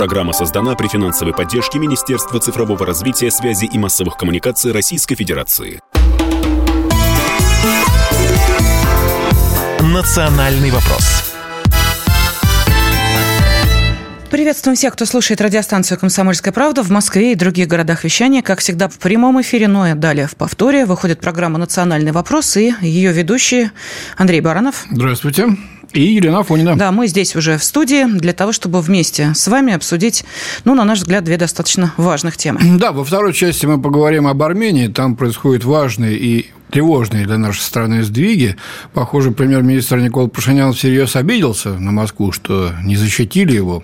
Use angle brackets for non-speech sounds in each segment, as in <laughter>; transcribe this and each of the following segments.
Программа создана при финансовой поддержке Министерства цифрового развития, связи и массовых коммуникаций Российской Федерации. «Национальный вопрос» Приветствуем всех, кто слушает радиостанцию «Комсомольская правда» в Москве и других городах вещания. Как всегда, в прямом эфире, но и далее в повторе выходит программа «Национальный вопрос» и ее ведущий Андрей Баранов. Здравствуйте. И Елена Афонина. Да, мы здесь уже в студии для того, чтобы вместе с вами обсудить, ну, на наш взгляд, две достаточно важных темы. Да, во второй части мы поговорим об Армении. Там происходят важные и тревожные для нашей страны сдвиги. Похоже, премьер-министр Никол Пашинян всерьез обиделся на Москву, что не защитили его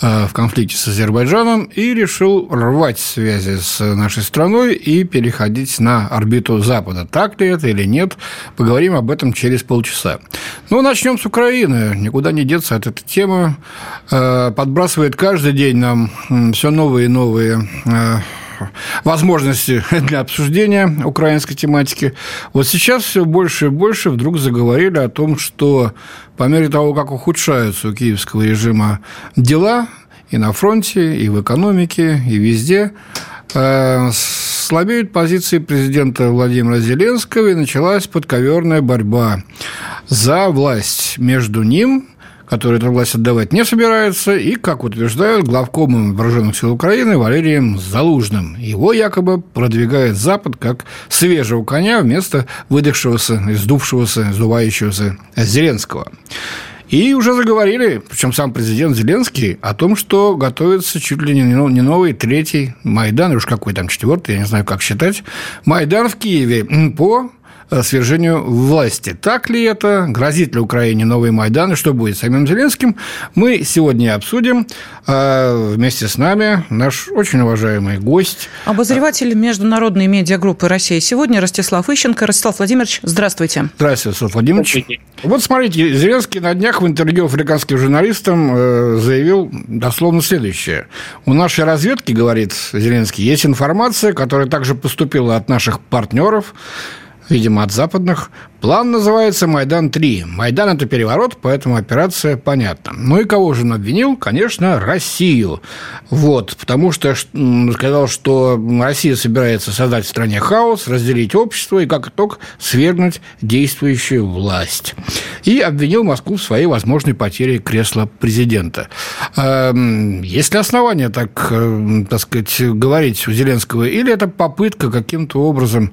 э, в конфликте с Азербайджаном и решил рвать связи с нашей страной и переходить на орбиту Запада. Так ли это или нет, поговорим об этом через полчаса. Ну, начнем с Украины. Никуда не деться от этой темы. Э, подбрасывает каждый день нам все новые и новые э, возможности <laughs> для обсуждения украинской тематики. Вот сейчас все больше и больше вдруг заговорили о том, что по мере того, как ухудшаются у киевского режима дела и на фронте, и в экономике, и везде, э, слабеют позиции президента Владимира Зеленского, и началась подковерная борьба за власть между ним который эту власть отдавать не собирается, и, как утверждают, главкомом Вооруженных сил Украины Валерием Залужным. Его якобы продвигает Запад как свежего коня вместо выдохшегося, издувшегося, сдувающегося Зеленского. И уже заговорили, причем сам президент Зеленский, о том, что готовится чуть ли не новый третий Майдан, уж какой там четвертый, я не знаю, как считать, Майдан в Киеве по свержению власти. Так ли это? Грозит ли Украине новый Майдан? И что будет с самим Зеленским? Мы сегодня обсудим. Э, вместе с нами наш очень уважаемый гость. Обозреватель международной медиагруппы «Россия сегодня» Ростислав Ищенко. Ростислав Владимирович, здравствуйте. Здравствуйте, Ростислав Владимирович. Вот смотрите, Зеленский на днях в интервью африканским журналистам э, заявил дословно следующее. У нашей разведки, говорит Зеленский, есть информация, которая также поступила от наших партнеров, видимо, от западных. План называется «Майдан-3». Майдан – это переворот, поэтому операция понятна. Ну и кого же он обвинил? Конечно, Россию. Вот, потому что сказал, что Россия собирается создать в стране хаос, разделить общество и, как итог, свергнуть действующую власть. И обвинил Москву в своей возможной потере кресла президента. Эм, есть ли основания так, э, так сказать, говорить у Зеленского? Или это попытка каким-то образом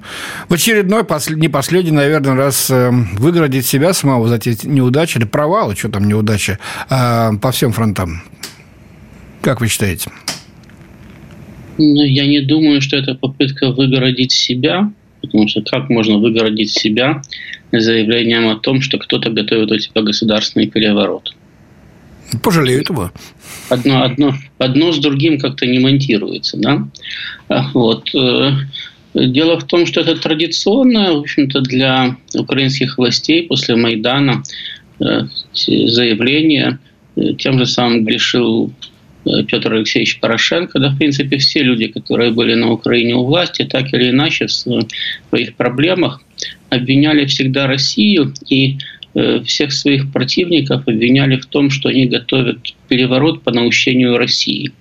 в очередной не последний, наверное, раз э, выгородить себя самого за эти неудачи или провалы, что там неудачи, э, по всем фронтам. Как вы считаете? Ну, я не думаю, что это попытка выгородить себя, потому что как можно выгородить себя заявлением о том, что кто-то готовит у тебя государственный переворот? Пожалеют его. Одно, одно, одно с другим как-то не монтируется, да? Вот. Дело в том, что это традиционно, в общем-то, для украинских властей после Майдана э, заявление. Э, тем же самым грешил э, Петр Алексеевич Порошенко, да, в принципе, все люди, которые были на Украине у власти, так или иначе в своих проблемах обвиняли всегда Россию и всех своих противников обвиняли в том, что они готовят переворот по наущению России –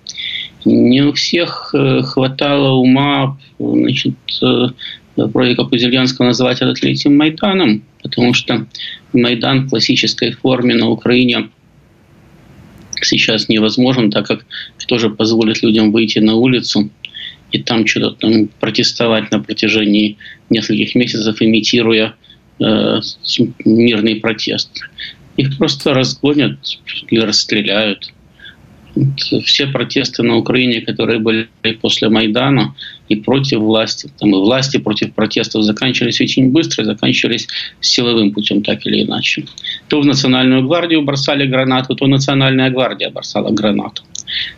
не у всех э, хватало ума, значит, э, вроде как у Зеленского называть это третьим Майданом, потому что Майдан в классической форме на Украине сейчас невозможен, так как кто же позволит людям выйти на улицу и там что-то там протестовать на протяжении нескольких месяцев, имитируя э, мирный протест. Их просто разгонят или расстреляют все протесты на Украине, которые были после Майдана и против власти, там и власти против протестов заканчивались очень быстро, заканчивались силовым путем, так или иначе. То в Национальную гвардию бросали гранату, то Национальная гвардия бросала гранату.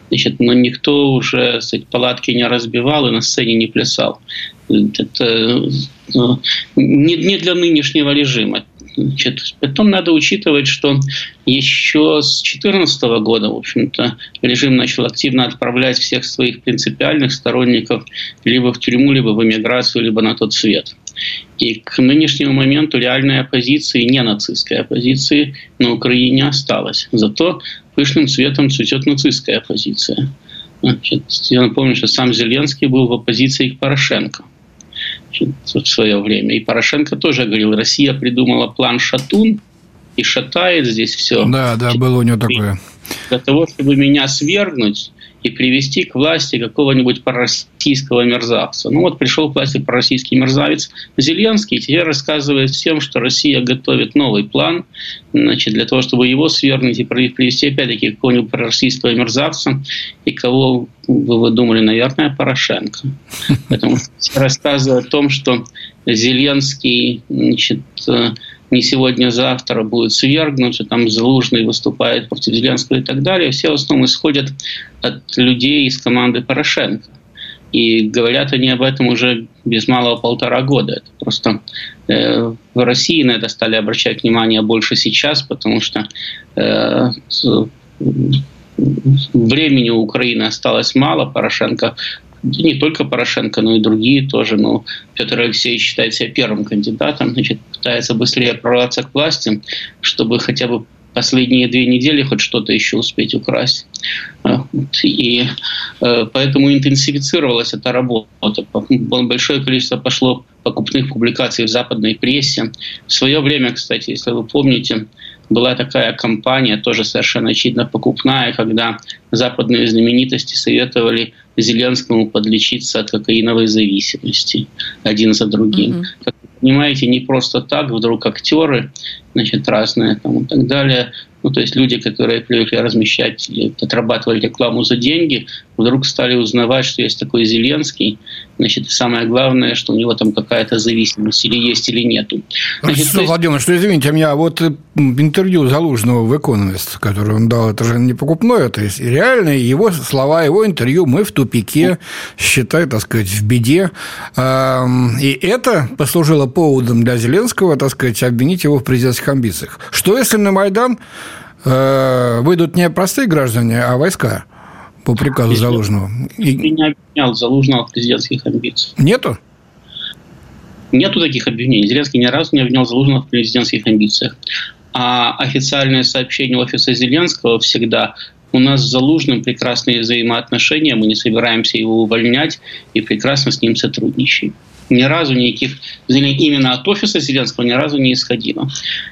Значит, но никто уже сказать, палатки не разбивал и на сцене не плясал. Это э, не, не для нынешнего режима. Значит, потом надо учитывать, что еще с 2014 года, в общем-то, режим начал активно отправлять всех своих принципиальных сторонников либо в тюрьму, либо в эмиграцию, либо на тот свет. И к нынешнему моменту реальной оппозиции, не нацистской оппозиции на Украине осталось. Зато пышным цветом цветет нацистская оппозиция. Значит, я напомню, что сам Зеленский был в оппозиции к Порошенко в свое время. И Порошенко тоже говорил, Россия придумала план «Шатун», и шатает здесь все. Да, да, было у него такое. Для того, чтобы меня свергнуть, и привести к власти какого-нибудь пророссийского мерзавца. Ну вот пришел к власти пророссийский мерзавец Зеленский, и теперь рассказывает всем, что Россия готовит новый план значит, для того, чтобы его свергнуть и привести опять-таки какого-нибудь пророссийского мерзавца, и кого вы, вы думали, наверное, Порошенко. Поэтому рассказывает о том, что Зеленский значит, не сегодня-завтра будет свергнут, там Залужный выступает против Зеленского и так далее. Все в основном исходят от людей из команды Порошенко. И говорят они об этом уже без малого полтора года. Это просто э, в России на это стали обращать внимание больше сейчас, потому что э, времени у Украины осталось мало. Порошенко не только Порошенко, но и другие тоже. Но Петр Алексеевич считает себя первым кандидатом, значит, пытается быстрее прорваться к власти, чтобы хотя бы последние две недели хоть что-то еще успеть украсть. А, и э, поэтому интенсифицировалась эта работа. Большое количество пошло покупных публикаций в западной прессе. В свое время, кстати, если вы помните, была такая кампания, тоже совершенно очевидно покупная, когда западные знаменитости советовали Зеленскому подлечиться от кокаиновой зависимости один за другим. Mm-hmm. Как вы понимаете, не просто так вдруг актеры, значит, разные там и так далее, ну, то есть люди, которые привыкли размещать или отрабатывать рекламу за деньги, вдруг стали узнавать, что есть такой Зеленский. Значит, и самое главное, что у него там какая-то зависимость или есть, или нету. Значит, что, есть... Владимир, что извините, у меня вот интервью Залужного в «Экономист», которое он дал, это же не покупное, то есть реально его слова, его интервью «Мы в тупике», считай, так сказать, в беде. И это послужило поводом для Зеленского, так сказать, обвинить его в президентских амбициях. Что если на Майдан выйдут не простые граждане, а войска по приказу Если Залужного. И... не обвинял Залужного в президентских амбициях. Нету? Нету таких обвинений. Зеленский ни разу не обвинял Залужного в президентских амбициях. А официальное сообщение офиса Зеленского всегда у нас с Залужным прекрасные взаимоотношения, мы не собираемся его увольнять и прекрасно с ним сотрудничаем ни разу никаких именно от офиса Зеленского ни разу не исходило.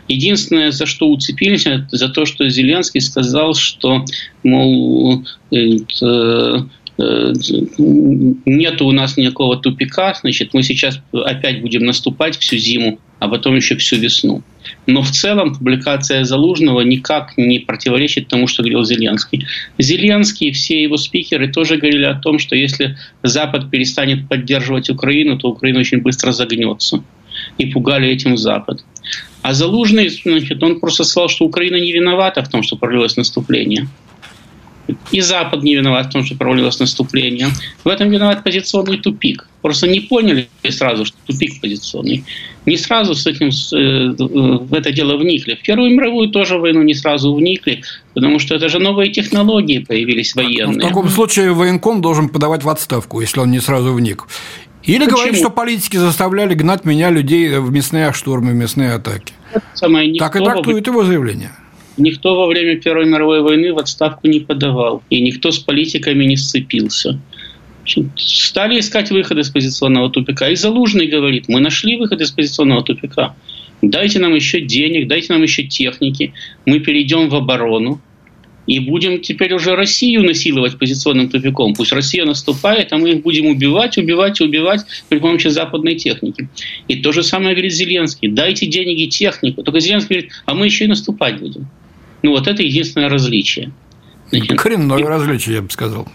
Единственное, за что уцепились, это за то, что Зеленский сказал, что, мол, это, Э, нет у нас никакого тупика, значит, мы сейчас опять будем наступать всю зиму, а потом еще всю весну. Но в целом публикация Залужного никак не противоречит тому, что говорил Зеленский. Зеленский и все его спикеры тоже говорили о том, что если Запад перестанет поддерживать Украину, то Украина очень быстро загнется. И пугали этим Запад. А Залужный, значит, он просто сказал, что Украина не виновата в том, что пролилось наступление. И Запад не виноват в том, что провалилось наступление. В этом виноват позиционный тупик. Просто не поняли сразу, что тупик позиционный. Не сразу с этим, э, в это дело вникли. В Первую мировую тоже войну не сразу вникли, потому что это же новые технологии появились военные. В таком случае военком должен подавать в отставку, если он не сразу вник. Или Почему? говорить, что политики заставляли гнать меня людей в мясные штурмы, в мясные атаки. Самое так и трактует его заявление. Никто во время Первой мировой войны в отставку не подавал, и никто с политиками не сцепился. Стали искать выход из позиционного тупика. И Залужный говорит, мы нашли выход из позиционного тупика. Дайте нам еще денег, дайте нам еще техники. Мы перейдем в оборону и будем теперь уже Россию насиловать позиционным тупиком. Пусть Россия наступает, а мы их будем убивать, убивать, убивать при помощи западной техники. И то же самое говорит Зеленский. Дайте деньги технику. Только Зеленский говорит, а мы еще и наступать будем. Ну, вот это единственное различие. Значит, Коренное различие, я бы сказал.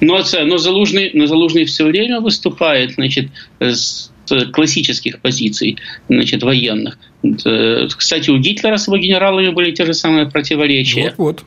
Но, но, Залужный, но Залужный все время выступает значит, с классических позиций значит, военных. Э, кстати, у Гитлера с его генералами были те же самые противоречия. Вот,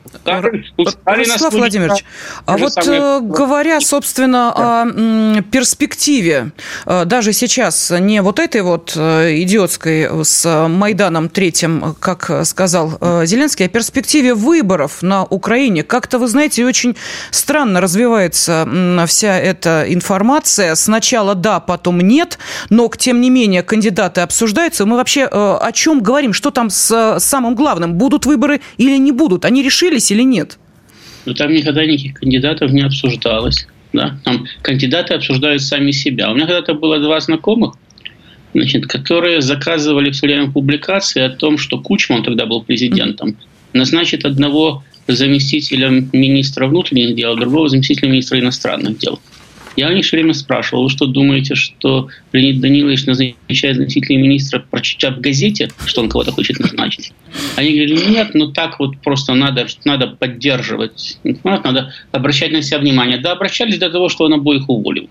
вот. Ростислав Владимирович, а вот самые... Э, говоря, собственно, да. о перспективе, э, даже сейчас не вот этой вот идиотской с Майданом третьим, как сказал Зеленский, а перспективе выборов на Украине, как-то, вы знаете, очень странно развивается вся эта информация. Сначала да, потом нет, но, тем не менее, кандидаты обсуждаются. Мы вообще о чем говорим? Что там с самым главным? Будут выборы или не будут? Они решились или нет? Ну, там никогда никаких кандидатов не обсуждалось. Да? Там кандидаты обсуждают сами себя. У меня когда-то было два знакомых, значит, которые заказывали все время публикации о том, что Кучман тогда был президентом, назначит одного заместителем министра внутренних дел, другого заместителя министра иностранных дел. Я у них все время спрашивал, вы что думаете, что Леонид Данилович назначает заместителя министра, прочитав в газете, что он кого-то хочет назначить? Они говорили, нет, ну так вот просто надо, надо поддерживать, надо обращать на себя внимание. Да, обращались до того, что он обоих уволил.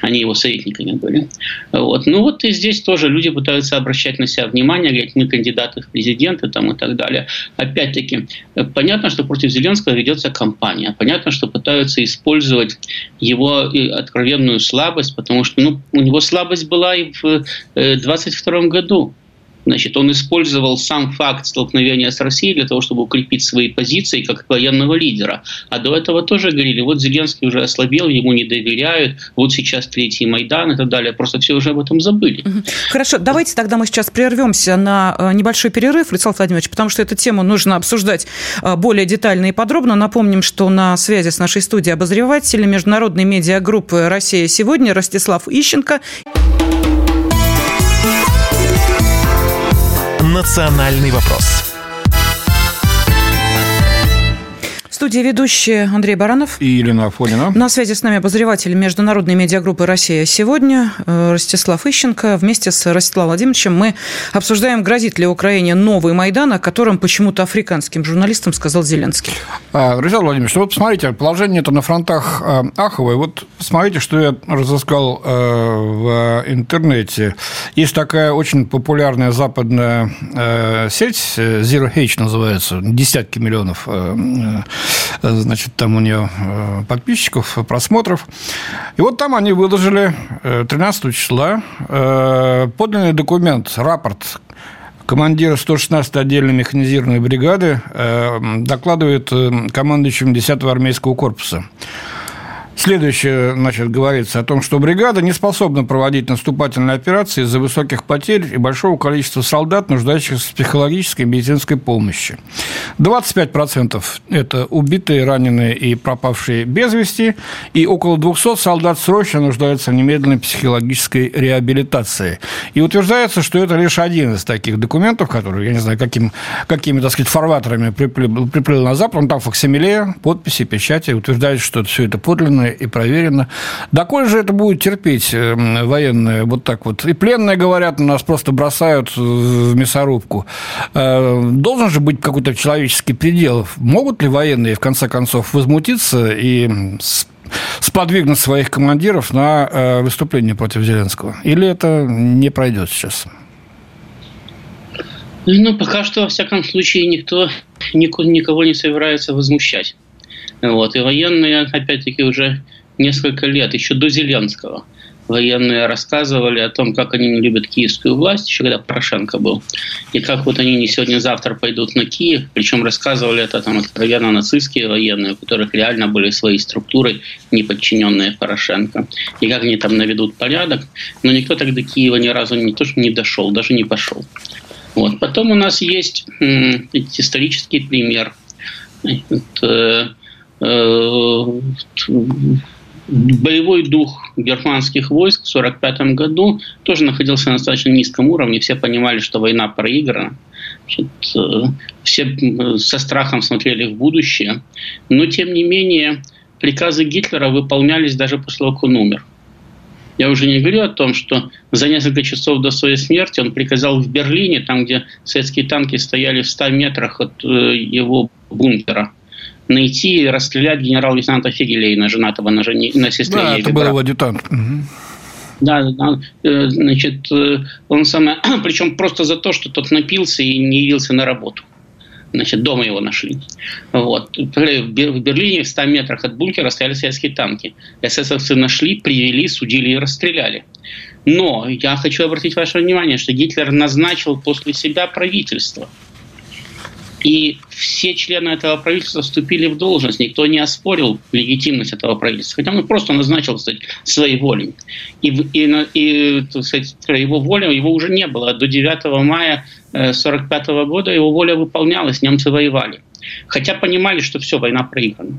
Они его советниками были. Вот. Ну вот и здесь тоже люди пытаются обращать на себя внимание, говорить, мы кандидаты в президенты там, и так далее. Опять-таки, понятно, что против Зеленского ведется кампания. Понятно, что пытаются использовать его откровенную слабость, потому что ну, у него слабость была и в 2022 э, году. Значит, он использовал сам факт столкновения с Россией для того, чтобы укрепить свои позиции как военного лидера. А до этого тоже говорили, вот Зеленский уже ослабел, ему не доверяют, вот сейчас третий Майдан и так далее. Просто все уже об этом забыли. Хорошо, давайте тогда мы сейчас прервемся на э, небольшой перерыв, Владислав Владимирович, потому что эту тему нужно обсуждать э, более детально и подробно. Напомним, что на связи с нашей студией обозреватель международной медиагруппы «Россия сегодня» Ростислав Ищенко. «Национальный вопрос» студии ведущие Андрей Баранов и Елена Афонина. На связи с нами обозреватель международной медиагруппы «Россия сегодня» э, Ростислав Ищенко. Вместе с Ростиславом Владимировичем мы обсуждаем, грозит ли Украине новый Майдан, о котором почему-то африканским журналистам сказал Зеленский. А, Ростислав Владимирович, ну вот посмотрите, положение это на фронтах э, аховое. Вот посмотрите, что я разыскал э, в интернете. Есть такая очень популярная западная сеть, Zero H называется, десятки миллионов значит, там у нее э, подписчиков, просмотров. И вот там они выложили 13 э, числа э, подлинный документ, рапорт командира 116-й отдельной механизированной бригады докладывает командующим 10-го армейского корпуса. Следующее, значит, говорится о том, что бригада не способна проводить наступательные операции из-за высоких потерь и большого количества солдат, нуждающихся в психологической и медицинской помощи. 25% – это убитые, раненые и пропавшие без вести, и около 200 солдат срочно нуждаются в немедленной психологической реабилитации. И утверждается, что это лишь один из таких документов, который, я не знаю, каким, какими, так сказать, фарватерами приплыл, приплыл на Запад, он там факсимиле, подписи, печати, утверждает, что все это подлинно и проверено. Доколе же это будет терпеть э, военные вот так вот? И пленные, говорят, нас просто бросают в мясорубку. Э, должен же быть какой-то человеческий предел. Могут ли военные, в конце концов, возмутиться и сподвигнуть своих командиров на э, выступление против Зеленского? Или это не пройдет сейчас? Ну, пока что, во всяком случае, никто никого не собирается возмущать. Вот. И военные, опять-таки, уже несколько лет, еще до Зеленского, военные рассказывали о том, как они не любят киевскую власть, еще когда Порошенко был, и как вот они не сегодня-завтра пойдут на Киев, причем рассказывали это там откровенно нацистские военные, у которых реально были свои структуры, не подчиненные Порошенко, и как они там наведут порядок, но никто тогда Киева ни разу не то, что не дошел, даже не пошел. Вот. Потом у нас есть м, исторический пример. Э, боевой дух германских войск в 1945 году тоже находился на достаточно низком уровне. Все понимали, что война проиграна. Значит, э, все со страхом смотрели в будущее. Но, тем не менее, приказы Гитлера выполнялись даже после того, как он умер. Я уже не говорю о том, что за несколько часов до своей смерти он приказал в Берлине, там, где советские танки стояли в 100 метрах от э, его бункера, найти и расстрелять генерал-лейтенанта Фигелейна, женатого на, жени, на сестре Да, это был его адъютант. Да, да, э, значит, э, он самое, <clears throat> причем просто за то, что тот напился и не явился на работу. Значит, дома его нашли. Вот. В Берлине в 100 метрах от бункера стояли советские танки. ССовцы нашли, привели, судили и расстреляли. Но я хочу обратить ваше внимание, что Гитлер назначил после себя правительство – И все члены этого правительства вступили в должность. Никто не оспорил легитимность этого правительства. Хотя он просто назначил, кстати, своей волей. И, и, и кстати, его воля, его уже не было. До 9 мая 1945 э, года его воля выполнялась, немцы воевали. Хотя понимали, что все, война проиграна.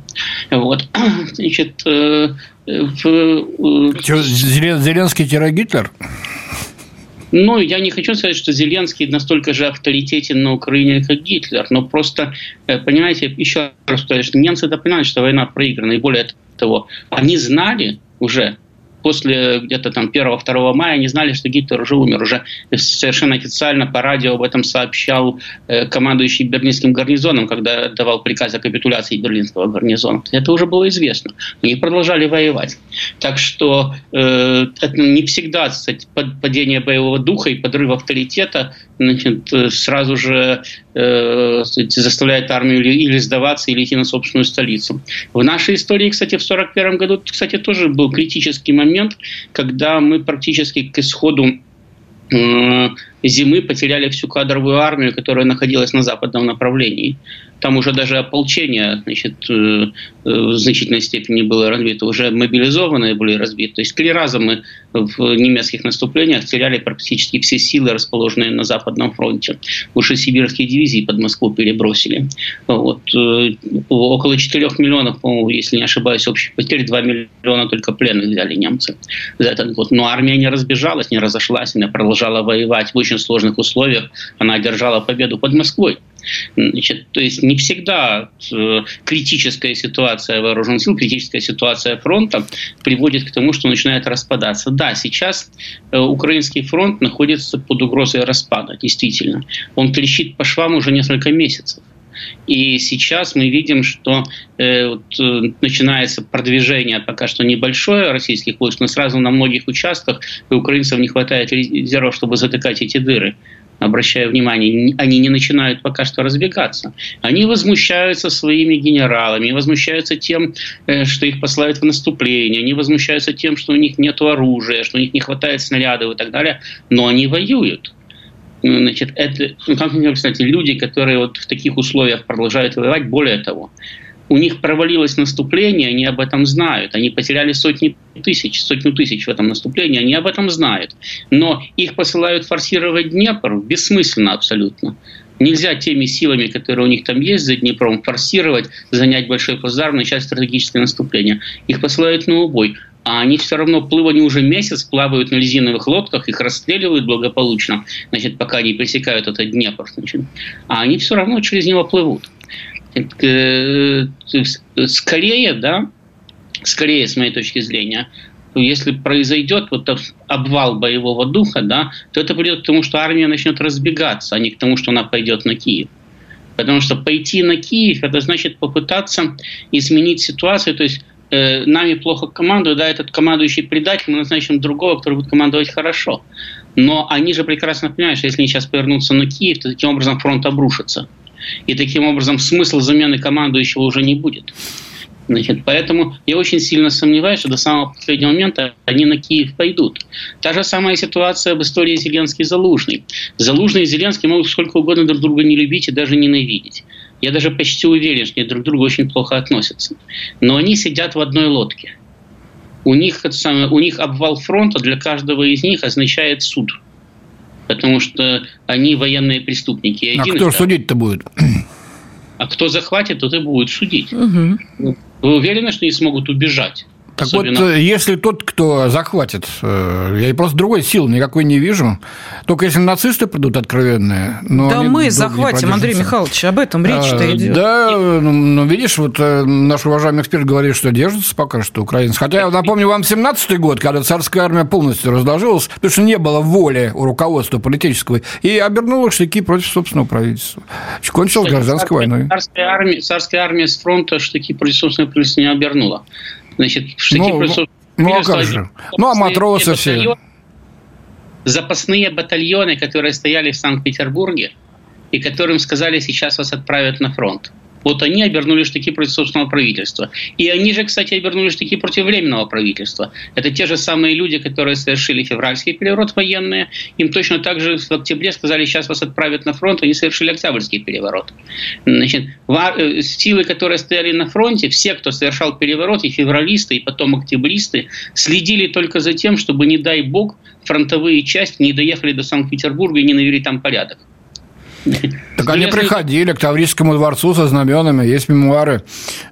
Вот. <clears throat> Значит, э, в, Зеленский тире? Ну, я не хочу сказать, что Зеленский настолько же авторитетен на Украине, как Гитлер, но просто, э, понимаете, еще раз скажу, что немцы-то понимают, что война проиграна, и более того, они знали уже, после где-то там 1-2 мая они знали, что Гитлер уже умер. Уже совершенно официально по радио об этом сообщал э, командующий берлинским гарнизоном, когда давал приказ о капитуляции берлинского гарнизона. Это уже было известно. Они продолжали воевать. Так что э, это не всегда кстати, падение боевого духа и подрыв авторитета значит, сразу же э, заставляет армию или, или сдаваться, или идти на собственную столицу. В нашей истории, кстати, в 1941 году, кстати, тоже был критический момент, когда мы практически к исходу э, зимы потеряли всю кадровую армию, которая находилась на западном направлении. Там уже даже ополчение значит, э, э, в значительной степени было разбито, уже мобилизованные были разбиты. То есть три раза мы в немецких наступлениях теряли практически все силы, расположенные на Западном фронте. Уже сибирские дивизии под Москву перебросили. Вот. Э, около 4 миллионов, по-моему, если не ошибаюсь, общих потерь, 2 миллиона только пленных взяли немцы за этот год. Но армия не разбежалась, не разошлась, она продолжала воевать в очень сложных условиях. Она одержала победу под Москвой. Значит, то есть не всегда э, критическая ситуация вооруженных сил, критическая ситуация фронта приводит к тому, что начинает распадаться. Да, сейчас э, украинский фронт находится под угрозой распада, действительно. Он трещит по швам уже несколько месяцев. И сейчас мы видим, что э, вот, э, начинается продвижение пока что небольшое российских войск, но сразу на многих участках у украинцев не хватает резервов, чтобы затыкать эти дыры обращаю внимание, они не начинают пока что разбегаться. Они возмущаются своими генералами, возмущаются тем, э, что их посылают в наступление, они возмущаются тем, что у них нет оружия, что у них не хватает снарядов и так далее, но они воюют. Значит, это, ну, как мне кстати, люди, которые вот в таких условиях продолжают воевать, более того, у них провалилось наступление, они об этом знают. Они потеряли сотни тысяч, сотню тысяч в этом наступлении, они об этом знают. Но их посылают форсировать Днепр бессмысленно абсолютно. Нельзя теми силами, которые у них там есть за Днепром, форсировать, занять большой плацдарм, начать стратегическое наступление. Их посылают на убой. А они все равно плывут, они уже месяц плавают на резиновых лодках, их расстреливают благополучно, значит, пока они пересекают этот Днепр. Значит. А они все равно через него плывут. Э, скорее, да, скорее, с моей точки зрения, если произойдет вот обвал боевого духа, да, то это приведет к тому, что армия начнет разбегаться, а не к тому, что она пойдет на Киев. Потому что пойти на Киев, это значит попытаться изменить ситуацию, то есть э, нами плохо командуют, да, этот командующий предатель, мы назначим другого, который будет командовать хорошо. Но они же прекрасно понимают, что если они сейчас повернутся на Киев, то таким образом фронт обрушится. И таким образом смысл замены командующего уже не будет. Значит, поэтому я очень сильно сомневаюсь, что до самого последнего момента они на Киев пойдут. Та же самая ситуация в истории Зеленский-Залужный. Залужный и Зеленский могут сколько угодно друг друга не любить и даже ненавидеть. Я даже почти уверен, что они друг к другу очень плохо относятся. Но они сидят в одной лодке. У них, это самое, у них обвал фронта для каждого из них означает суд – потому что они военные преступники. И а кто судить-то будет? А кто захватит, тот и будет судить. Угу. Вы уверены, что они смогут убежать? Так Особенно... вот, э, если тот, кто захватит, э, я просто другой силы никакой не вижу. Только если нацисты придут откровенные. Но да мы захватим, Андрей Михайлович, об этом речь-то а, идет. Да, ну, ну, видишь, вот э, наш уважаемый эксперт говорит, что держится пока что украинцы. Хотя я напомню вам 17-й год, когда царская армия полностью разложилась, потому что не было воли у руководства политического, и обернула штыки против собственного правительства. Кончилась гражданской войной. Царская армия, царская армия с фронта штыки против собственного правительства не обернула. Значит, штыки ну, против ну, а как же? Ну, а матросы все. Запасные батальоны, которые стояли в Санкт-Петербурге, и которым сказали, сейчас вас отправят на фронт. Вот они обернули штыки против собственного правительства. И они же, кстати, обернули штыки против временного правительства. Это те же самые люди, которые совершили февральский переворот военные. Им точно так же в октябре сказали, сейчас вас отправят на фронт, они совершили октябрьский переворот. Значит, э, силы, которые стояли на фронте, все, кто совершал переворот, и февралисты, и потом октябристы, следили только за тем, чтобы, не дай бог, фронтовые части не доехали до Санкт-Петербурга и не навели там порядок. Так они приходили к Таврическому дворцу со знаменами, есть мемуары.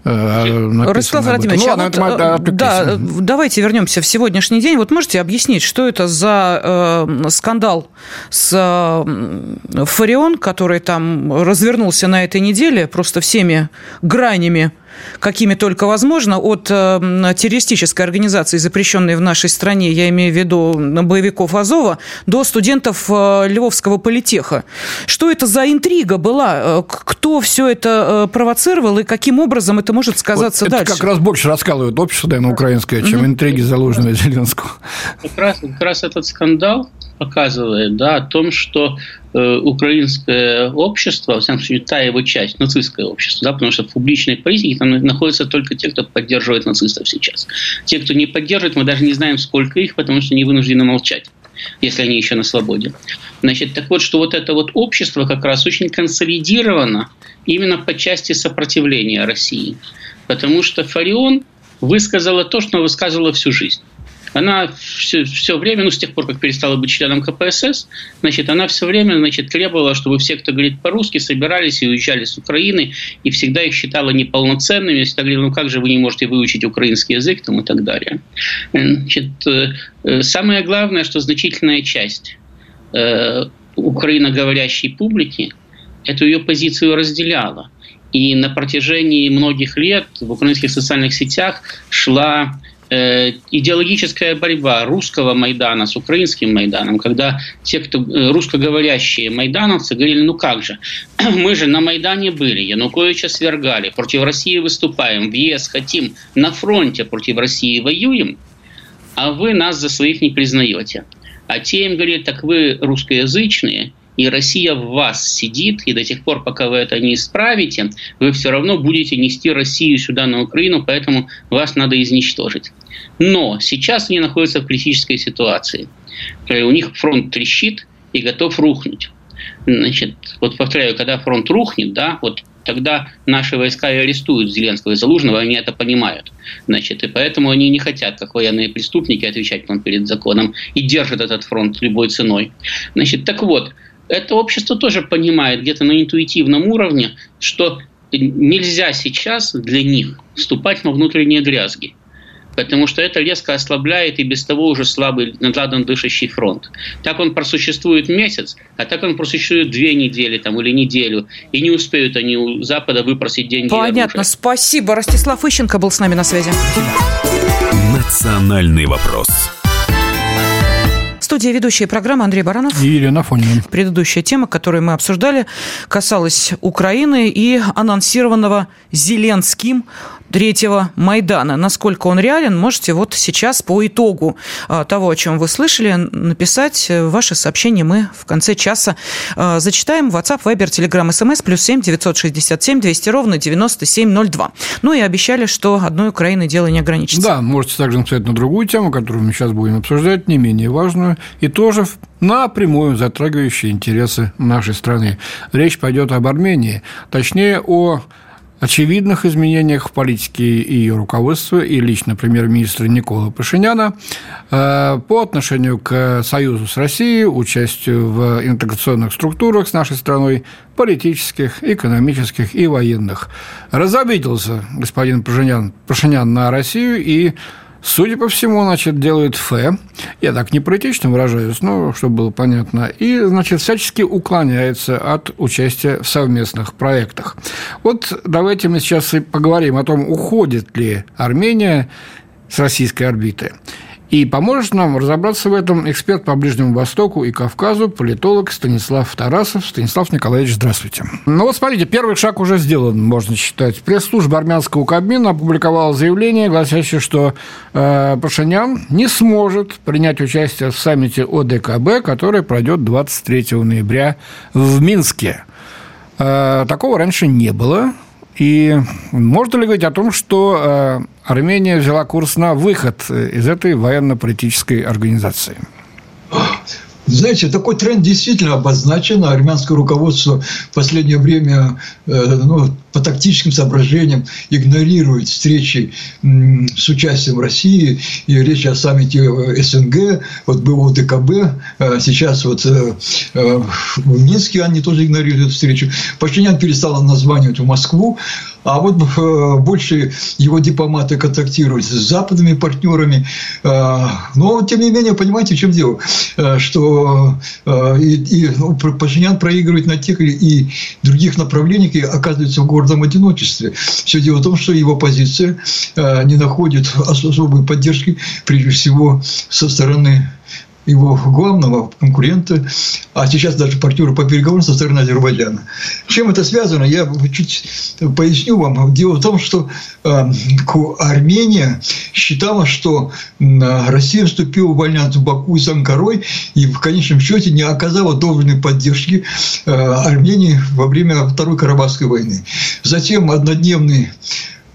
Э, Ростислав Владимирович, ну, ладно, а вот, это, да, давайте вернемся в сегодняшний день. Вот можете объяснить, что это за э, скандал с э, Фарион, который там развернулся на этой неделе просто всеми гранями какими только возможно, от э, террористической организации, запрещенной в нашей стране, я имею в виду боевиков Азова, до студентов э, Львовского политеха. Что это за интрига была? Э, кто все это провоцировал и каким образом это может сказаться вот это дальше? как раз больше раскалывает общество, наверное, украинское, чем интриги, заложенные Зеленского. Как раз, как раз этот скандал показывает да, о том, что украинское общество, во всяком случае, та его часть, нацистское общество, да, потому что в публичной политике там находятся только те, кто поддерживает нацистов сейчас. Те, кто не поддерживает, мы даже не знаем, сколько их, потому что они вынуждены молчать если они еще на свободе. Значит, так вот, что вот это вот общество как раз очень консолидировано именно по части сопротивления России. Потому что Фарион высказала то, что она высказывала всю жизнь она все, все время, ну, с тех пор, как перестала быть членом КПСС, значит, она все время, значит, требовала, чтобы все, кто говорит по-русски, собирались и уезжали с Украины, и всегда их считала неполноценными, всегда говорила, ну, как же вы не можете выучить украинский язык, там, и так далее. Значит, э, э, самое главное, что значительная часть э, украиноговорящей публики эту ее позицию разделяла. И на протяжении многих лет в украинских социальных сетях шла Э, идеологическая борьба русского Майдана с украинским Майданом, когда те, кто э, русскоговорящие майдановцы, говорили, ну как же, <clears throat> мы же на Майдане были, Януковича свергали, против России выступаем, в ЕС хотим, на фронте против России воюем, а вы нас за своих не признаете. А те им говорят, так вы русскоязычные, и Россия в вас сидит, и до тех пор, пока вы это не исправите, вы все равно будете нести Россию сюда, на Украину, поэтому вас надо изничтожить. Но сейчас они находятся в критической ситуации. Э, у них фронт трещит и готов рухнуть. Значит, вот повторяю, когда фронт рухнет, да, вот тогда наши войска и арестуют Зеленского и Залужного, они это понимают. Значит, и поэтому они не хотят, как военные преступники, отвечать вам перед законом и держат этот фронт любой ценой. Значит, так вот, это общество тоже понимает где-то на интуитивном уровне, что нельзя сейчас для них вступать во внутренние дрязги. Потому что это резко ослабляет и без того уже слабый, надладан дышащий фронт. Так он просуществует месяц, а так он просуществует две недели там, или неделю. И не успеют они у Запада выпросить деньги. Понятно. Спасибо. Ростислав Ищенко был с нами на связи. Национальный вопрос студии ведущая программы Андрей Баранов. И Елена Фонина. Предыдущая тема, которую мы обсуждали, касалась Украины и анонсированного Зеленским третьего Майдана. Насколько он реален, можете вот сейчас по итогу а, того, о чем вы слышали, написать ваше сообщение. Мы в конце часа а, зачитаем. WhatsApp, Viber, Telegram, SMS, плюс 7 967 200 ровно 9702. Ну и обещали, что одной Украины дело не ограничится. Да, можете также написать на другую тему, которую мы сейчас будем обсуждать, не менее важную, и тоже напрямую затрагивающие интересы нашей страны. Речь пойдет об Армении, точнее о очевидных изменениях в политике ее руководства и лично премьер-министра Никола Пашиняна э, по отношению к союзу с Россией, участию в интеграционных структурах с нашей страной, политических, экономических и военных. Разобиделся господин Пашинян, Пашинян на Россию и Судя по всему, значит, делают Ф, я так не выражаюсь, но чтобы было понятно, и, значит, всячески уклоняется от участия в совместных проектах. Вот давайте мы сейчас и поговорим о том, уходит ли Армения с российской орбиты. И поможет нам разобраться в этом эксперт по Ближнему Востоку и Кавказу, политолог Станислав Тарасов. Станислав Николаевич, здравствуйте. Ну вот смотрите, первый шаг уже сделан, можно считать. Пресс-служба армянского Кабмина опубликовала заявление, гласящее, что э, Пашинян не сможет принять участие в саммите ОДКБ, который пройдет 23 ноября в Минске. Э, такого раньше не было. И можно ли говорить о том, что Армения взяла курс на выход из этой военно-политической организации? Знаете, такой тренд действительно обозначен. Армянское руководство в последнее время э, ну, по тактическим соображениям игнорирует встречи с участием России. И речь о саммите э, СНГ, вот был ДКБ, э, сейчас вот в Минске они тоже игнорируют эту встречу. Пашинян перестал названивать в Москву, а вот больше его дипломаты контактируют с западными партнерами. Но, тем не менее, понимаете, в чем дело? Что э, и, и ну, Пашинян проигрывает на тех и других направлениях и оказывается в гордом одиночестве. Все дело в том, что его позиция э, не находит особой поддержки, прежде всего, со стороны его главного конкурента, а сейчас даже партнера по переговорам со стороны Азербайджана. Чем это связано, я чуть поясню вам. Дело в том, что э, Армения считала, что Россия вступила в альянс Баку с Анкарой и в конечном счете не оказала должной поддержки э, Армении во время Второй Карабахской войны. Затем однодневный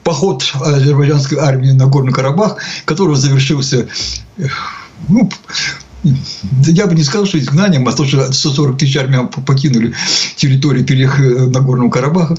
поход азербайджанской армии на Горный Карабах, который завершился э, ну, я бы не сказал, что изгнанием, а то, что 140 тысяч армян покинули территорию переехали на Горном Карабахе,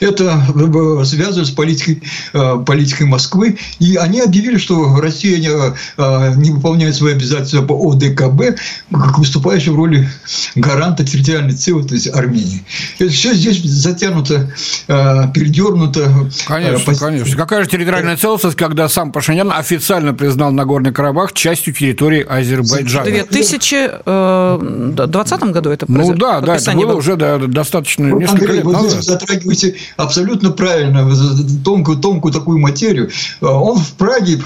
это э, связано с политикой, э, политикой Москвы. И они объявили, что Россия не, э, не выполняет свои обязательства по ОДКБ, как выступающая в роли гаранта территориальной целостности Армении. Это все здесь затянуто, передернуто. Конечно, конечно. Какая же территориальная целостность, когда сам Пашинян официально признал Нагорный Карабах частью территории Азербайджана? В 2020 году это произошло? Ну да, да, это было уже да, достаточно несколько лет Вы затрагиваете абсолютно правильно тонкую, тонкую такую материю. А, он в Праге,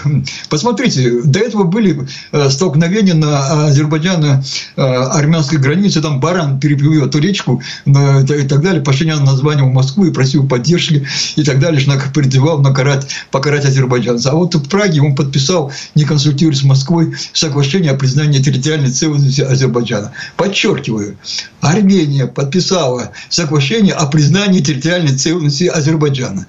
посмотрите, до этого были э, столкновения на азербайджано-армянской границе, там баран переплывет эту речку и так далее. Пашинян названивал Москву и просил поддержки и так далее, призывал накарать, покарать азербайджанцев. А вот в Праге он подписал, не консультируясь с Москвой, соглашение о признании территориальной целостности Азербайджана. Подчеркиваю, Армения подписала соглашение о признании территориальной целостности Азербайджана.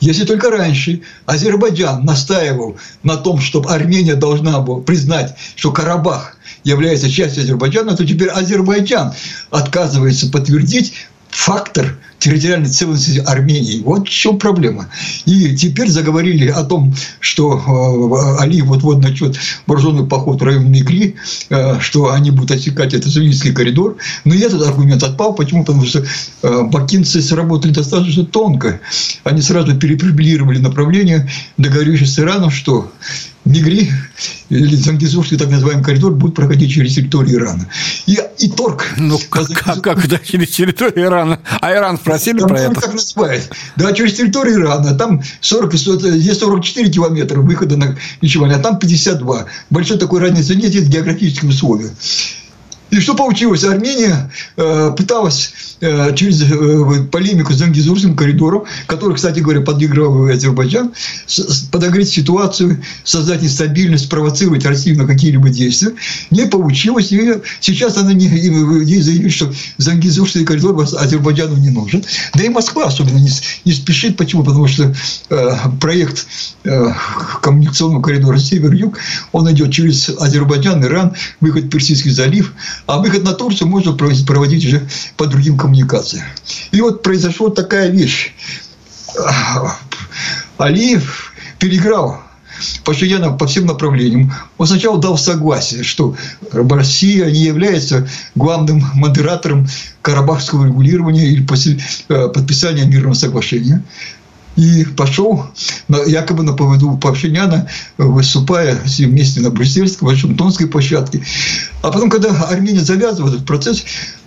Если только раньше Азербайджан настаивал на том, чтобы Армения должна была признать, что Карабах является частью Азербайджана, то теперь Азербайджан отказывается подтвердить фактор территориальной целостности Армении. Вот в чем проблема. И теперь заговорили о том, что э, Али вот-вот начнет вооруженный поход в район Мигри, э, что они будут отсекать этот Суннитский коридор. Но и этот аргумент отпал. Почему? Потому что э, бакинцы сработали достаточно тонко. Они сразу переприблировали направление, договорившись с Ираном, что Мигри или Зангизурский так называемый коридор будет проходить через территорию Ирана. И, и торг. Ну, как, как, как это через территорию Ирана? А Иран спросили там, про это? Как называют? Да, через территорию Ирана. Там 40, здесь 44 километра выхода на Ничеване, а там 52. Большой такой разницы нет, есть географические условия. И что получилось? Армения э, пыталась э, через э, полемику с Зангизурским коридором, который, кстати говоря, подыгрывал Азербайджан, с, подогреть ситуацию, создать нестабильность, спровоцировать Россию на какие-либо действия. Не получилось. И сейчас она не, ей заявили, что Зангизурский коридор Азербайджану не нужен. Да и Москва особенно не, не спешит. Почему? Потому что э, проект э, коммуникационного коридора Север-Юг, он идет через Азербайджан, Иран, выход в Персидский залив – а выход на Турцию можно проводить уже по другим коммуникациям. И вот произошла такая вещь. Алиев переиграл Пашиняна по всем направлениям. Он сначала дал согласие, что Россия не является главным модератором карабахского регулирования или э, подписания мирного соглашения и пошел якобы на поводу Пашиняна, выступая вместе на Брюссельской, Вашингтонской площадке. А потом, когда Армения завязывает этот процесс,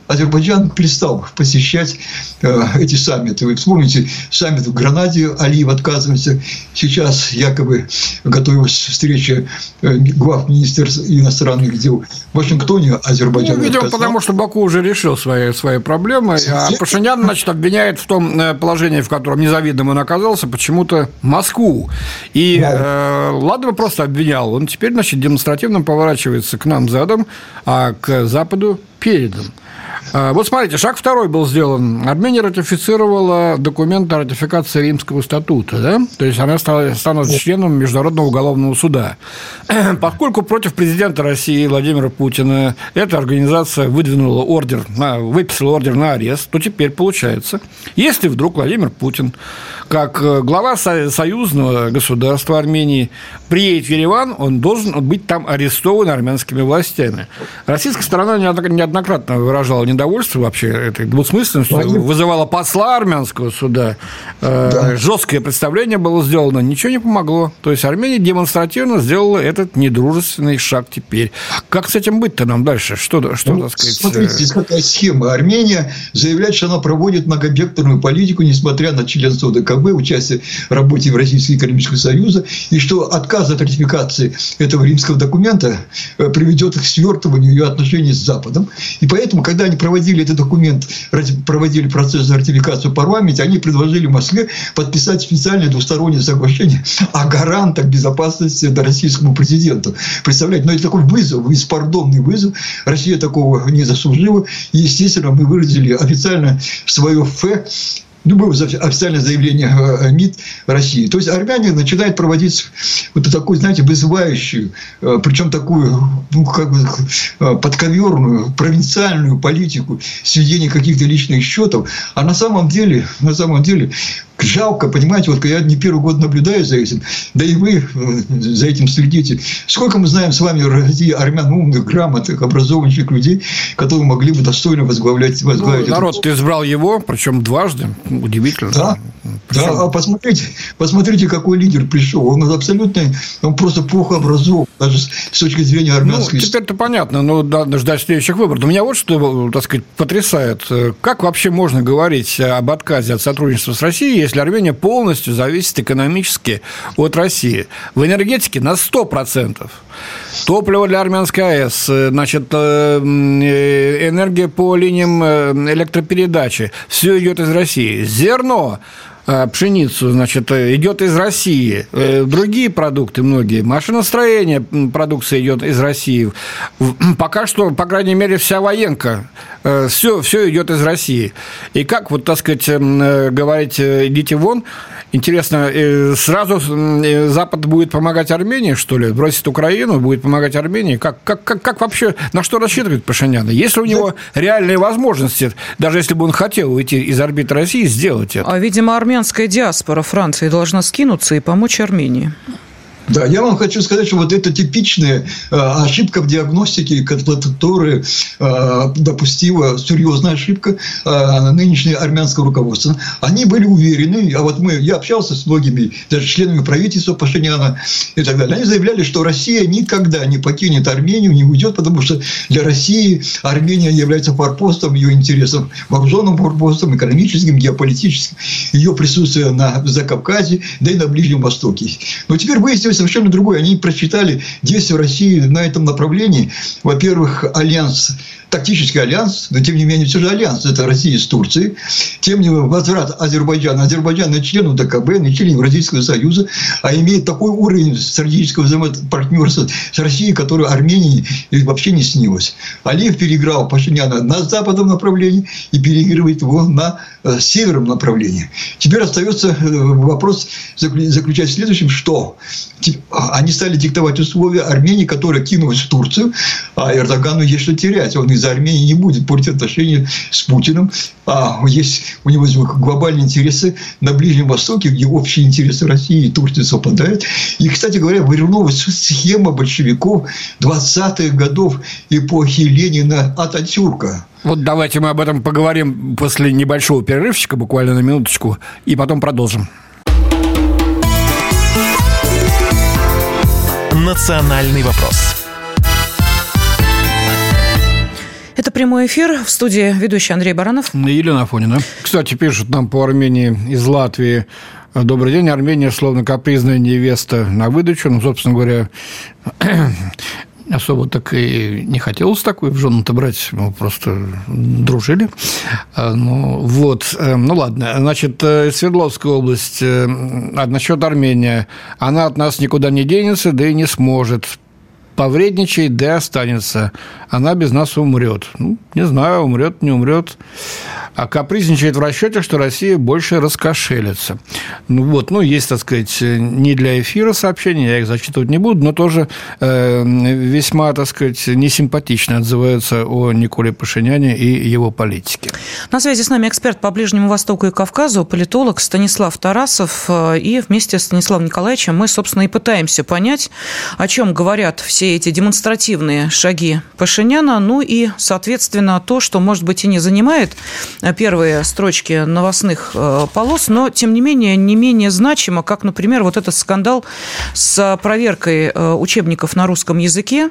Азербайджан перестал посещать э, эти саммиты. Вы вспомните, саммит в Гранаде Алиев отказывается. Сейчас якобы готовилась встреча э, глав министерств иностранных дел в Вашингтоне, Азербайджан ну, Видимо, потому что Баку уже решил свои, свои проблемы. А Пашинян, значит, обвиняет в том э, положении, в котором незавидным он оказался, почему-то Москву. И да. э, ладно, просто обвинял. Он теперь, значит, демонстративно поворачивается к нам задом, а к Западу передом. А, вот смотрите, шаг второй был сделан. Армения ратифицировала документ о ратификации Римского статута, да? То есть она стала, стала членом Международного уголовного суда. <clears throat> Поскольку против президента России Владимира Путина эта организация выдвинула ордер, на, выписала ордер на арест, то теперь получается, если вдруг Владимир Путин, как э, глава союзного государства Армении, приедет в Ереван, он должен быть там арестован армянскими властями. Российская сторона неоднократно выражала недовольство вообще этой двусмысленностью, Они... вызывала посла армянского суда. Э, да. Жесткое представление было сделано, ничего не помогло. То есть Армения демонстративно сделала этот недружественный шаг теперь. Как с этим быть-то нам дальше? Что, что ну, так сказать? Смотрите, здесь какая схема. Армения заявляет, что она проводит многовекторную политику, несмотря на членство ДКБ, участие в работе в Российском экономическом союзе, и что отказ от ратификации этого римского документа э, приведет к свертыванию ее отношений с Западом. И поэтому, когда они проводили этот документ, проводили процесс ратификации в парламенте, они предложили Москве подписать специальное двустороннее соглашение <laughs> о гарантах безопасности российскому президенту. Представляете, но это такой вызов, беспардонный вызов. Россия такого не заслужила. Естественно, мы выразили официально свое «ф» любое официальное заявление э, МИД России. То есть армяне начинают проводить вот такую, знаете, вызывающую, э, причем такую, ну, как бы э, подковерную, провинциальную политику сведения каких-то личных счетов. А на самом деле, на самом деле, жалко, понимаете, вот я не первый год наблюдаю за этим, да и вы за этим следите. Сколько мы знаем с вами России армян умных, грамотных, образованных людей, которые могли бы достойно возглавлять, возглавить ну, народ ты избрал его, причем дважды, удивительно. Да, причем... да, а посмотрите, посмотрите, какой лидер пришел. Он абсолютно, он просто плохо образован, даже с точки зрения армянской. Ну, теперь-то понятно, но надо ждать следующих выборов. Но меня вот что, так сказать, потрясает. Как вообще можно говорить об отказе от сотрудничества с Россией, если Армения полностью зависит экономически от России? В энергетике на 100%. Топливо для армянской АЭС, значит, э, э, энергия по линиям э, электропередачи. Все идет из России. Зерно пшеницу, значит, идет из России. Другие продукты многие. Машиностроение, продукция идет из России. Пока что, по крайней мере, вся военка все, э, все идет из России. И как, вот, так сказать, э, говорить, э, идите вон, интересно, сразу Запад будет помогать Армении, что ли? Бросит Украину, будет помогать Армении? Как, как, как, как вообще, на что рассчитывает Пашинян? Если у него реальные возможности, даже если бы он хотел уйти из орбиты России, сделать это? А, видимо, армянская диаспора Франции должна скинуться и помочь Армении. Да, я вам хочу сказать, что вот это типичная э, ошибка в диагностике, которую э, допустила серьезная ошибка э, нынешнее армянское руководство. Они были уверены, а вот мы, я общался с многими, даже членами правительства Пашиняна и так далее, они заявляли, что Россия никогда не покинет Армению, не уйдет, потому что для России Армения является форпостом ее интересов, вооруженным форпостом, экономическим, геополитическим, ее присутствие на Закавказье, да и на Ближнем Востоке. Но теперь выяснилось, совершенно другое. Они просчитали действия России на этом направлении. Во-первых, альянс тактический альянс, но тем не менее все же альянс, это Россия с Турцией. Тем не менее, возврат Азербайджана. Азербайджан не член ОДКБ, не член Евразийского союза, а имеет такой уровень стратегического взаимопартнерства с Россией, который Армении вообще не снилось. Алиев переиграл Пашиняна на западном направлении и переигрывает его на э, северном направлении. Теперь остается э, вопрос заключать в следующем, что они стали диктовать условия Армении, которая кинулась в Турцию, а Эрдогану есть что терять. Он из из Армении не будет портить отношения с Путиным. А есть у него глобальные интересы на Ближнем Востоке, где общие интересы России и Турции совпадают. И, кстати говоря, вывернулась схема большевиков 20-х годов эпохи Ленина Ататюрка. Вот давайте мы об этом поговорим после небольшого перерывчика, буквально на минуточку, и потом продолжим. Национальный вопрос. Это прямой эфир в студии ведущий Андрей Баранов. Елена Афонина. Кстати, пишут нам по Армении из Латвии. Добрый день. Армения словно капризная невеста на выдачу. Ну, собственно говоря, <clears throat> особо так и не хотелось такой в жену-то брать, мы просто дружили. А, ну, вот, э, ну ладно, значит, э, Свердловская область, а насчет Армения, она от нас никуда не денется, да и не сможет повредничает, да останется. Она без нас умрет. Ну, не знаю, умрет, не умрет. А капризничает в расчете, что Россия больше раскошелится. Ну вот, ну, есть, так сказать, не для эфира сообщения, я их зачитывать не буду, но тоже э, весьма, так сказать, несимпатично отзываются о Николе Пашиняне и его политике. На связи с нами эксперт по Ближнему Востоку и Кавказу, политолог Станислав Тарасов. Э, и вместе с Станиславом Николаевичем мы, собственно, и пытаемся понять, о чем говорят все эти демонстративные шаги Пашиняна, ну и, соответственно, то, что, может быть, и не занимает первые строчки новостных э, полос, но, тем не менее, не менее значимо, как, например, вот этот скандал с проверкой э, учебников на русском языке.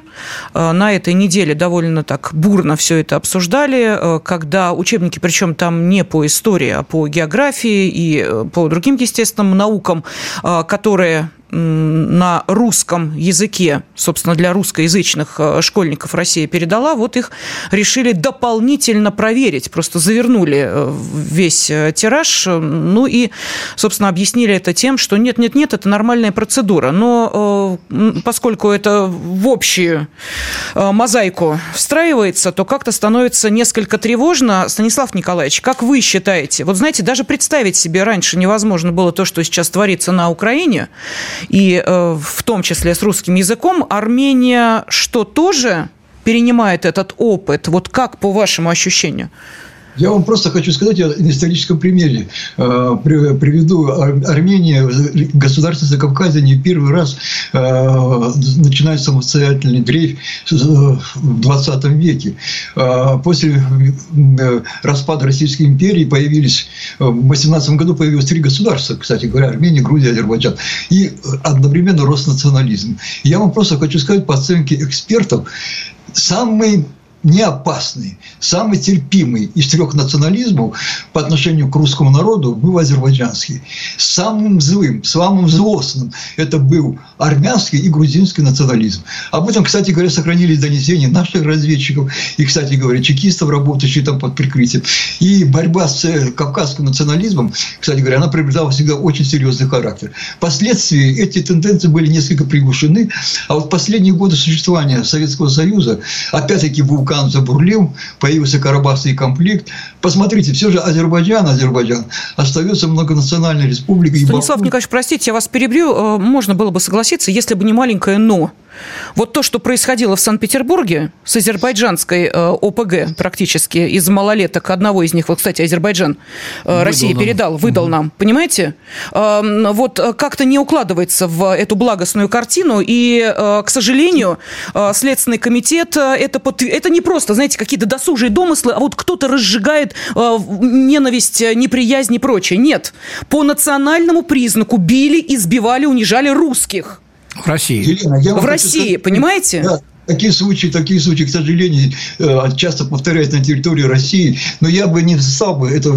Э, на этой неделе довольно так бурно все это обсуждали, когда учебники, причем там не по истории, а по географии и по другим естественным наукам, которые на русском языке, собственно, для русскоязычных э, школьников Россия передала, вот их решили дополнительно проверить. Просто завернули э, весь э, тираж, ну и, собственно, объяснили это тем, что нет-нет-нет, это нормальная процедура. Но поскольку это в общую мозаику встраивается, то как-то становится несколько тревожно. Станислав Николаевич, как вы считаете? Вот знаете, даже представить себе раньше невозможно было то, что сейчас творится на Украине, и э, в том числе с русским языком, Армения что тоже перенимает этот опыт? Вот как по вашему ощущению? Я вам просто хочу сказать на историческом примере. Э, приведу Армения, государство за Кавказе не первый раз э, начинает самостоятельный дрейф в 20 веке. Э, после распада Российской империи появились, в 18 году появилось три государства, кстати говоря, Армения, Грузия, Азербайджан. И одновременно рос национализм. Я вам просто хочу сказать, по оценке экспертов, самый не опасный, самый терпимый из трех национализмов по отношению к русскому народу был азербайджанский. Самым злым, самым злостным это был армянский и грузинский национализм. Об этом, кстати говоря, сохранились донесения наших разведчиков и, кстати говоря, чекистов, работающих там под прикрытием. И борьба с э, кавказским национализмом, кстати говоря, она приобретала всегда очень серьезный характер. Впоследствии эти тенденции были несколько приглушены, а вот последние годы существования Советского Союза, опять-таки, вулкан вулкан забурлил, появился карабахский конфликт. Посмотрите, все же Азербайджан, Азербайджан остается многонациональной республикой. Станислав Николаевич, простите, я вас перебью. Э, можно было бы согласиться, если бы не маленькое «но». Вот то, что происходило в Санкт-Петербурге с азербайджанской э, ОПГ практически из малолеток, одного из них, вот, кстати, Азербайджан э, выдал России нам. передал, выдал угу. нам, понимаете? Э, вот как-то не укладывается в эту благостную картину, и, э, к сожалению, э, Следственный комитет э, это, под... это не просто, знаете, какие-то досужие домыслы, а вот кто-то разжигает э, ненависть, неприязнь и прочее. Нет. По национальному признаку били, избивали, унижали русских. В России. Елена, я в России, сказать, понимаете? Да, Такие случаи, такие случаи, к сожалению, э, часто повторяются на территории России. Но я бы не стал бы это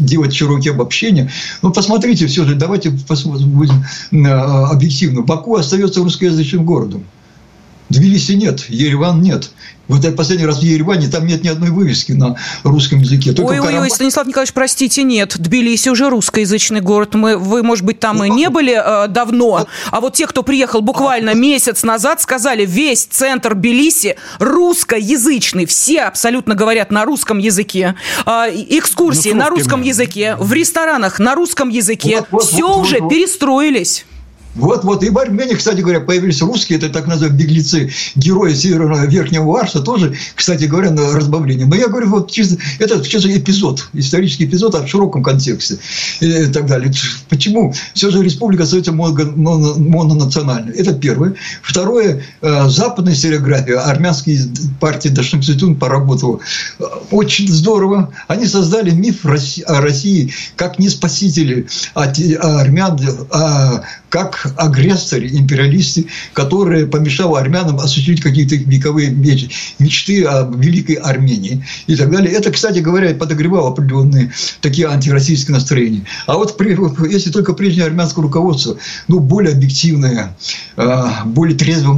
делать широкие обобщения. Но посмотрите, все же, давайте будем э, объективно. Баку остается русскоязычным городом. Тбилиси нет, Ереван нет. Вот я последний раз в Ереване, там нет ни одной вывески на русском языке. Ой, ой, ой, Станислав Николаевич, простите, нет. Тбилиси уже русскоязычный город. Мы, вы, может быть, там и не были э, давно. А вот те, кто приехал буквально месяц назад, сказали, весь центр Тбилиси русскоязычный. Все абсолютно говорят на русском языке. Э, экскурсии ну, на русском языке. В ресторанах на русском языке. Вот, вот, Все вот, уже вот, перестроились. Вот, вот. И в Армении, кстати говоря, появились русские, это так называемые беглецы, герои Северного Верхнего Варса, тоже, кстати говоря, на разбавление. Но я говорю, вот чисто, это чисто эпизод, исторический эпизод в широком контексте и так далее. Почему? Все же республика остается мононациональной. Это первое. Второе, э, западная историография, армянские партии Дашнакситун поработала очень здорово. Они создали миф о России как не спасители армян, а как агрессоры, империалисты, которые помешали армянам осуществить какие-то вековые мечты о великой Армении и так далее. Это, кстати говоря, подогревало определенные такие антироссийские настроения. А вот если только прежнее армянское руководство, ну, более объективное, а, более трезво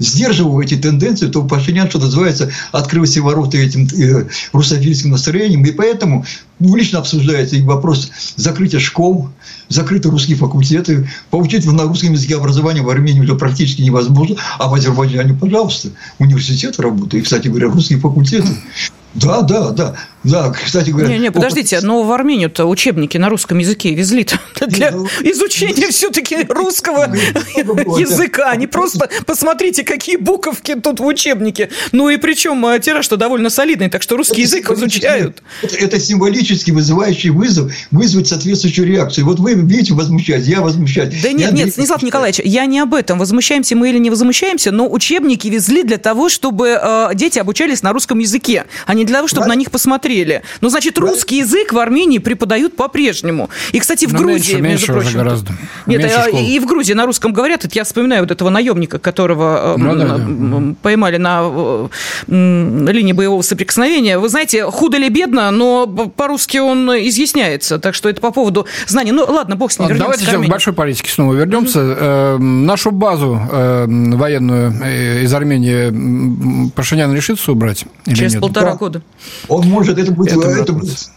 сдерживал эти тенденции, то Пашинян, что называется, открыл все ворота этим э, русофильским настроением. И поэтому публично обсуждается и вопрос закрытия школ, закрыты русские факультеты. Получить на русском языке образование в Армении уже практически невозможно, а в Азербайджане, пожалуйста, университеты работают, и, кстати говоря, русские факультеты. Да, да, да. Да, кстати говоря. Не, не, подождите, опыт... но в Армению-то учебники на русском языке везли-то <laughs> для ну, изучения все-таки русского языка. Не просто посмотрите, какие буковки тут в учебнике. Ну и причем э, тираж-то довольно солидный, так что русский язык изучают. Это символически вызывающий вызов, вызвать соответствующую реакцию. Вот вы видите, возмущать, я возмущаюсь. Да нет, нет, Станислав Николаевич, я не об этом. Возмущаемся мы или не возмущаемся, но учебники везли для того, чтобы э, дети обучались на русском языке, а не для того, чтобы на них посмотреть смотрели. Ну, значит, русский язык в Армении преподают по-прежнему. И, кстати, в Но Грузии, меньше, между меньше прочим... гораздо. Нет, меньше а, и в Грузии на русском говорят. Это я вспоминаю вот этого наемника, которого ну, да, да. поймали на линии боевого соприкосновения. Вы знаете, худо ли бедно, но по-русски он изъясняется. Так что это по поводу знаний. Ну, ладно, бог с ним, Давайте сейчас к большой политике снова вернемся. Mm-hmm. нашу базу э, военную э, из Армении Пашинян решится убрать? Через полтора года. Он может это будет, это, это будет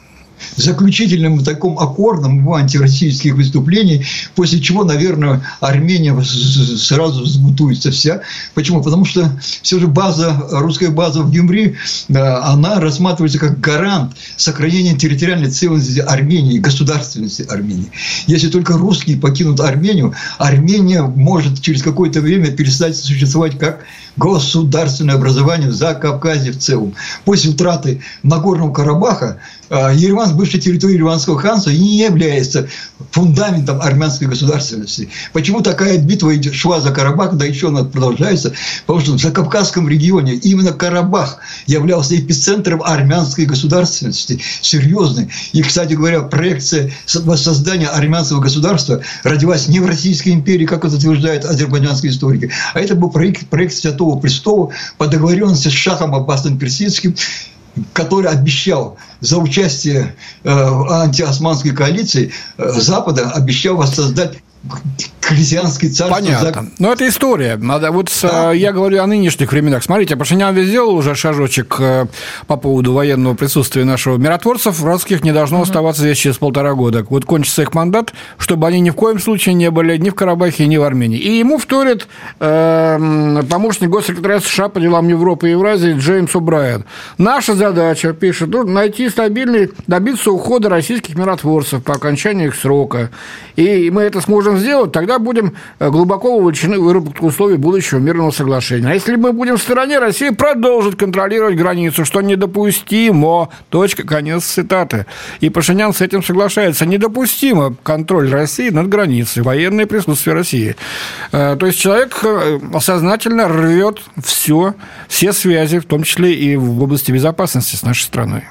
заключительным таком аккордом его антироссийских выступлений, после чего, наверное, Армения сразу взбутуется вся. Почему? Потому что все же база, русская база в Гюмри, она рассматривается как гарант сохранения территориальной целостности Армении, государственности Армении. Если только русские покинут Армению, Армения может через какое-то время перестать существовать как государственное образование за Кавказе в целом. После утраты Нагорного Карабаха а, Ереван, бывшей территорией Ереванского ханства, не является фундаментом армянской государственности. Почему такая битва шла за Карабах, да еще она продолжается? Потому что в Закавказском регионе именно Карабах являлся эпицентром армянской государственности, серьезной. И, кстати говоря, проекция воссоздания армянского государства родилась не в Российской империи, как это утверждают азербайджанские историки, а это был проект, проект Святого Престола по договоренности с Шахом Аббасом Персидским который обещал за участие э, в антиосманской коалиции э, Запада, обещал воссоздать христианский царство. Понятно. Но это история. Надо, вот да. я говорю о нынешних временах. Смотрите, Пашинян ведь сделал уже шажочек э, по поводу военного присутствия нашего миротворцев. Русских не должно угу. оставаться здесь через полтора года. Вот кончится их мандат, чтобы они ни в коем случае не были ни в Карабахе, ни в Армении. И ему вторит э, помощник госсекретаря США по делам Европы и Евразии Джеймс О'Брайен. Наша задача, пишет, найти стабильный, добиться ухода российских миротворцев по окончании их срока. И мы это сможем сделать, тогда будем э, глубоко вовлечены выработку условий будущего мирного соглашения. А если мы будем в стороне, Россия продолжит контролировать границу, что недопустимо. Точка, конец цитаты. И Пашинян с этим соглашается. Недопустимо контроль России над границей, военное присутствие России. Э, то есть человек э, сознательно рвет все, все связи, в том числе и в области безопасности с нашей страной.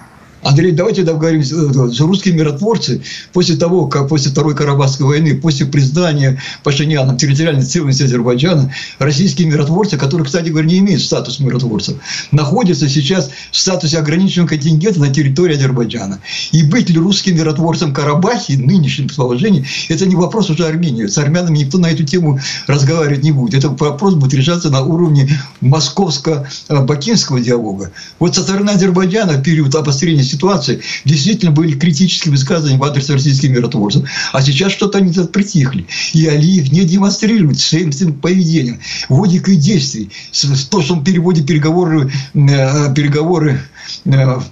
Андрей, давайте договоримся, что русские миротворцы после того, как после Второй Карабахской войны, после признания Пашиняном территориальной целостности Азербайджана, российские миротворцы, которые, кстати говоря, не имеют статус миротворцев, находятся сейчас в статусе ограниченного контингента на территории Азербайджана. И быть ли русским миротворцем Карабахе нынешнем положении, это не вопрос уже Армении. С армянами никто на эту тему разговаривать не будет. Это вопрос будет решаться на уровне московско-бакинского диалога. Вот со стороны Азербайджана в период обострения ситуации действительно были критические высказывания в адрес российских миротворцев. А сейчас что-то они тут притихли. И Алиев не демонстрирует своим, поведением логикой действий. То, что он переводит переговоры, э, переговоры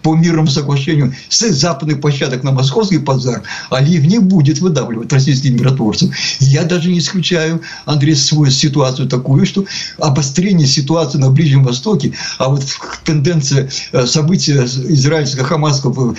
по мирному соглашению с западных площадок на московский базар, Алиев не будет выдавливать российских миротворцев. Я даже не исключаю, Андрей, свою ситуацию такую, что обострение ситуации на Ближнем Востоке, а вот тенденция э, события израильско-хамасского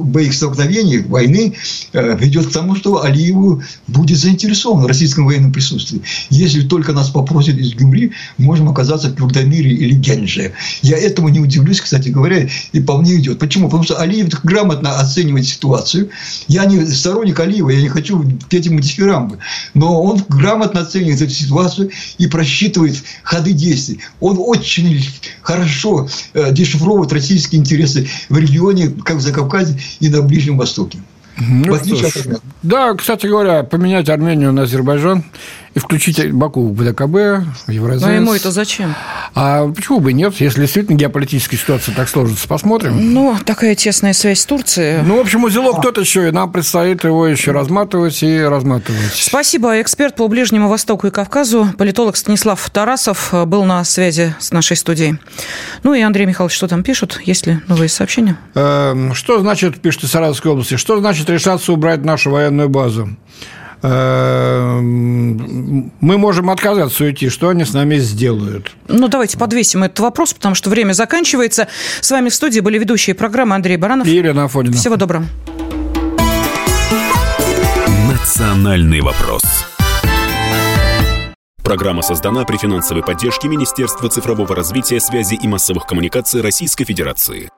боевых столкновений, войны, э, ведет к тому, что Алиеву будет заинтересован в российском военном присутствии. Если только нас попросят из Гюмри, можем оказаться в Кюрдамире или Генже. Я этому не удивлюсь, кстати говоря, и по мне идет. Почему? Потому что Алиев грамотно оценивает ситуацию. Я не сторонник Алиева, я не хочу петь ему дифирамбы. Но он грамотно оценивает эту ситуацию и просчитывает ходы действий. Он очень хорошо э, дешифровывает российские интересы в регионе, как в Закавказье и на Ближнем Востоке. Ну, в отличие от Да, кстати говоря, поменять Армению на Азербайджан И включить Баку в БДКБ, в Евразес. А ему это зачем? А почему бы нет, если действительно геополитическая ситуация так сложится? Посмотрим. Ну, такая тесная связь с Турцией. Ну, в общем, узелок тот еще, и нам предстоит его еще разматывать и разматывать. Спасибо. Эксперт по Ближнему Востоку и Кавказу, политолог Станислав Тарасов был на связи с нашей студией. Ну и Андрей Михайлович, что там пишут? Есть ли новые сообщения? Эм, что значит, пишет из Саратовской области, что значит решаться убрать нашу военную базу? Эм, мы можем отказаться уйти. Что они с нами сделают? Ну, давайте подвесим этот вопрос, потому что время заканчивается. С вами в студии были ведущие программы Андрей Баранов и Елена Афонина. Всего доброго. Национальный вопрос. Программа создана при финансовой поддержке Министерства цифрового развития, связи и массовых коммуникаций Российской Федерации.